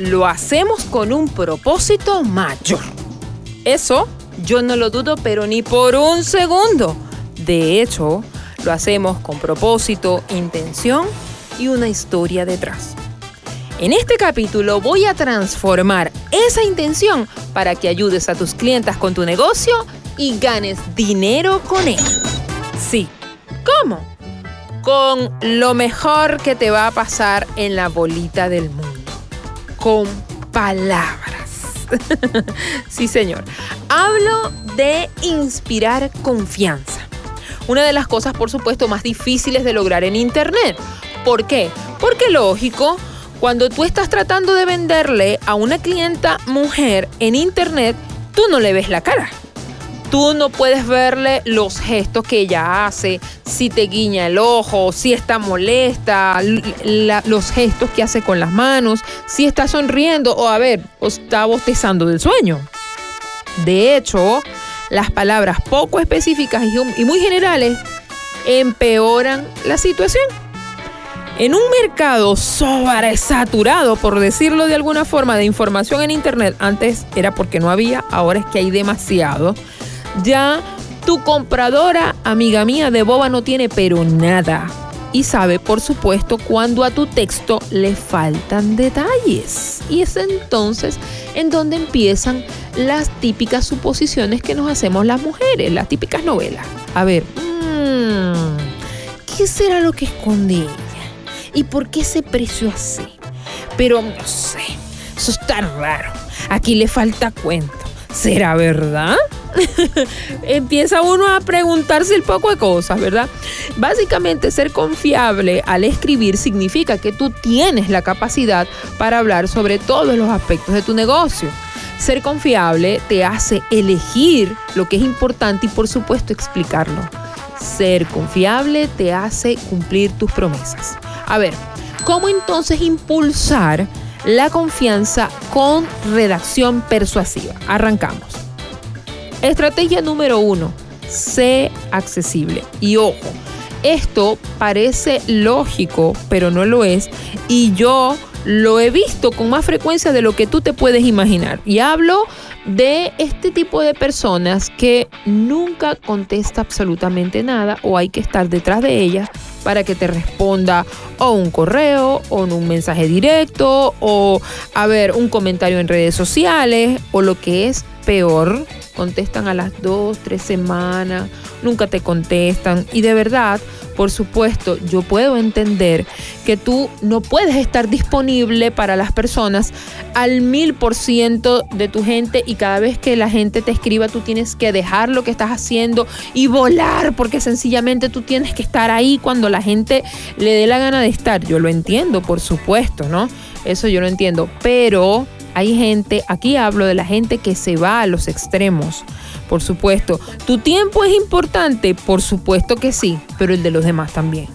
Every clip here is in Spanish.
lo hacemos con un propósito mayor. Eso yo no lo dudo, pero ni por un segundo. De hecho, lo hacemos con propósito, intención y una historia detrás. En este capítulo voy a transformar esa intención para que ayudes a tus clientes con tu negocio y ganes dinero con él. Sí, ¿cómo? Con lo mejor que te va a pasar en la bolita del mundo con palabras. sí, señor. Hablo de inspirar confianza. Una de las cosas, por supuesto, más difíciles de lograr en Internet. ¿Por qué? Porque lógico, cuando tú estás tratando de venderle a una clienta mujer en Internet, tú no le ves la cara. Tú no puedes verle los gestos que ella hace, si te guiña el ojo, si está molesta, los gestos que hace con las manos, si está sonriendo o a ver, o está bostezando del sueño. De hecho, las palabras poco específicas y muy generales empeoran la situación. En un mercado sobresaturado, por decirlo de alguna forma, de información en Internet, antes era porque no había, ahora es que hay demasiado ya tu compradora, amiga mía, de boba no tiene pero nada. Y sabe, por supuesto, cuando a tu texto le faltan detalles. Y es entonces en donde empiezan las típicas suposiciones que nos hacemos las mujeres, las típicas novelas. A ver, mmm, ¿qué será lo que esconde ella? ¿Y por qué ese precio así? Pero no sé, eso está raro. Aquí le falta cuento. ¿Será verdad? empieza uno a preguntarse el poco de cosas, ¿verdad? Básicamente ser confiable al escribir significa que tú tienes la capacidad para hablar sobre todos los aspectos de tu negocio. Ser confiable te hace elegir lo que es importante y por supuesto explicarlo. Ser confiable te hace cumplir tus promesas. A ver, ¿cómo entonces impulsar la confianza con redacción persuasiva? Arrancamos. Estrategia número uno, sé accesible. Y ojo, esto parece lógico, pero no lo es. Y yo lo he visto con más frecuencia de lo que tú te puedes imaginar. Y hablo de este tipo de personas que nunca contesta absolutamente nada o hay que estar detrás de ellas para que te responda o un correo o un mensaje directo o a ver un comentario en redes sociales o lo que es peor contestan a las dos, tres semanas, nunca te contestan. Y de verdad, por supuesto, yo puedo entender que tú no puedes estar disponible para las personas al mil por ciento de tu gente y cada vez que la gente te escriba tú tienes que dejar lo que estás haciendo y volar porque sencillamente tú tienes que estar ahí cuando la gente le dé la gana de estar. Yo lo entiendo, por supuesto, ¿no? Eso yo lo entiendo, pero hay gente, aquí hablo de la gente que se va a los extremos, por supuesto. ¿Tu tiempo es importante? Por supuesto que sí, pero el de los demás también.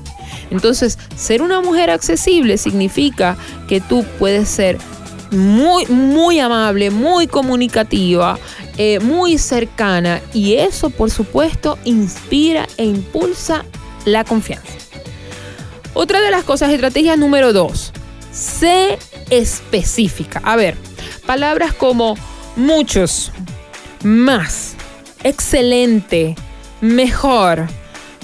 Entonces, ser una mujer accesible significa que tú puedes ser muy, muy amable, muy comunicativa, eh, muy cercana y eso, por supuesto, inspira e impulsa la confianza. Otra de las cosas, estrategia número dos, sé específica. A ver, palabras como muchos, más, excelente, mejor,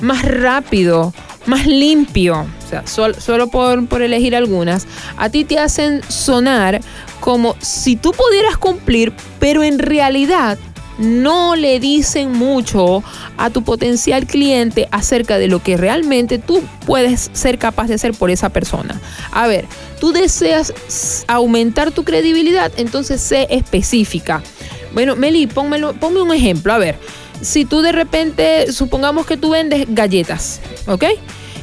más rápido, más limpio, o sea, solo por, por, elegir algunas, a ti te hacen sonar como si tú pudieras cumplir, pero en realidad no le dicen mucho a tu potencial cliente acerca de lo que realmente tú puedes ser capaz de hacer por esa persona. A ver, tú deseas aumentar tu credibilidad, entonces sé específica. Bueno, Meli, ponme un ejemplo. A ver, si tú de repente, supongamos que tú vendes galletas, ¿ok?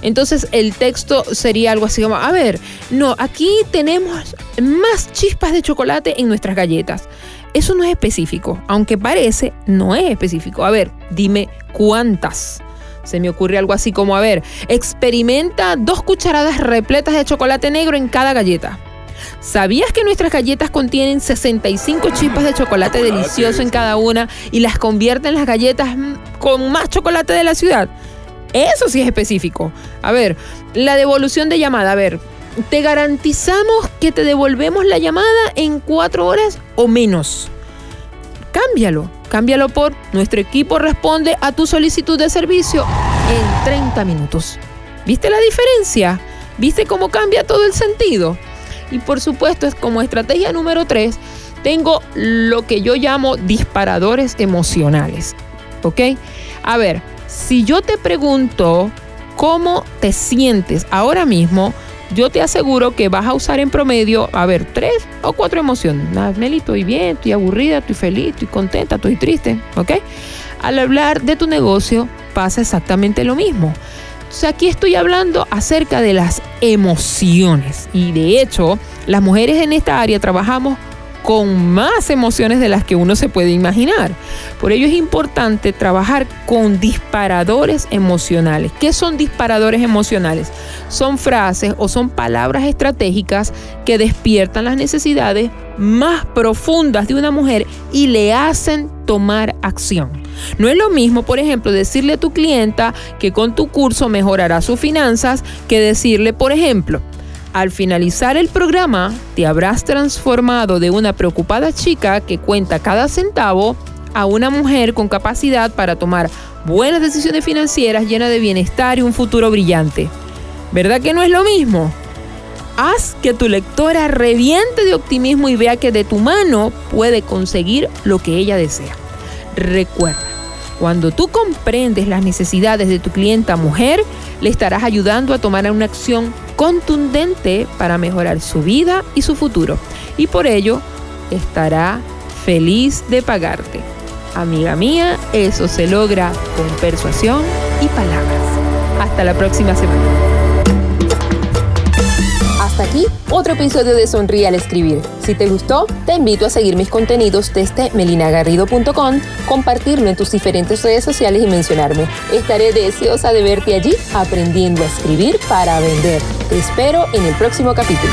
Entonces el texto sería algo así como, a ver, no, aquí tenemos más chispas de chocolate en nuestras galletas. Eso no es específico, aunque parece, no es específico. A ver, dime cuántas. Se me ocurre algo así como, a ver, experimenta dos cucharadas repletas de chocolate negro en cada galleta. ¿Sabías que nuestras galletas contienen 65 chispas de chocolate delicioso en cada una y las convierten las galletas con más chocolate de la ciudad? Eso sí es específico. A ver, la devolución de llamada. A ver, te garantizamos que te devolvemos la llamada en cuatro horas o menos. Cámbialo. Cámbialo por nuestro equipo responde a tu solicitud de servicio en 30 minutos. ¿Viste la diferencia? ¿Viste cómo cambia todo el sentido? Y por supuesto, es como estrategia número 3, tengo lo que yo llamo disparadores emocionales. ¿Ok? A ver, si yo te pregunto cómo te sientes ahora mismo, yo te aseguro que vas a usar en promedio, a ver, tres o cuatro emociones. Meli, estoy bien, estoy aburrida, estoy feliz, estoy contenta, estoy triste, ¿ok? Al hablar de tu negocio pasa exactamente lo mismo. Entonces aquí estoy hablando acerca de las emociones y de hecho las mujeres en esta área trabajamos con más emociones de las que uno se puede imaginar. Por ello es importante trabajar con disparadores emocionales. ¿Qué son disparadores emocionales? Son frases o son palabras estratégicas que despiertan las necesidades más profundas de una mujer y le hacen tomar acción. No es lo mismo, por ejemplo, decirle a tu clienta que con tu curso mejorará sus finanzas que decirle, por ejemplo, al finalizar el programa, te habrás transformado de una preocupada chica que cuenta cada centavo a una mujer con capacidad para tomar buenas decisiones financieras llena de bienestar y un futuro brillante. ¿Verdad que no es lo mismo? Haz que tu lectora reviente de optimismo y vea que de tu mano puede conseguir lo que ella desea. Recuerda, cuando tú comprendes las necesidades de tu clienta mujer, le estarás ayudando a tomar una acción contundente para mejorar su vida y su futuro. Y por ello, estará feliz de pagarte. Amiga mía, eso se logra con persuasión y palabras. Hasta la próxima semana aquí otro episodio de Sonríe al Escribir. Si te gustó, te invito a seguir mis contenidos desde melinagarrido.com, compartirlo en tus diferentes redes sociales y mencionarme. Estaré deseosa de verte allí aprendiendo a escribir para vender. Te espero en el próximo capítulo.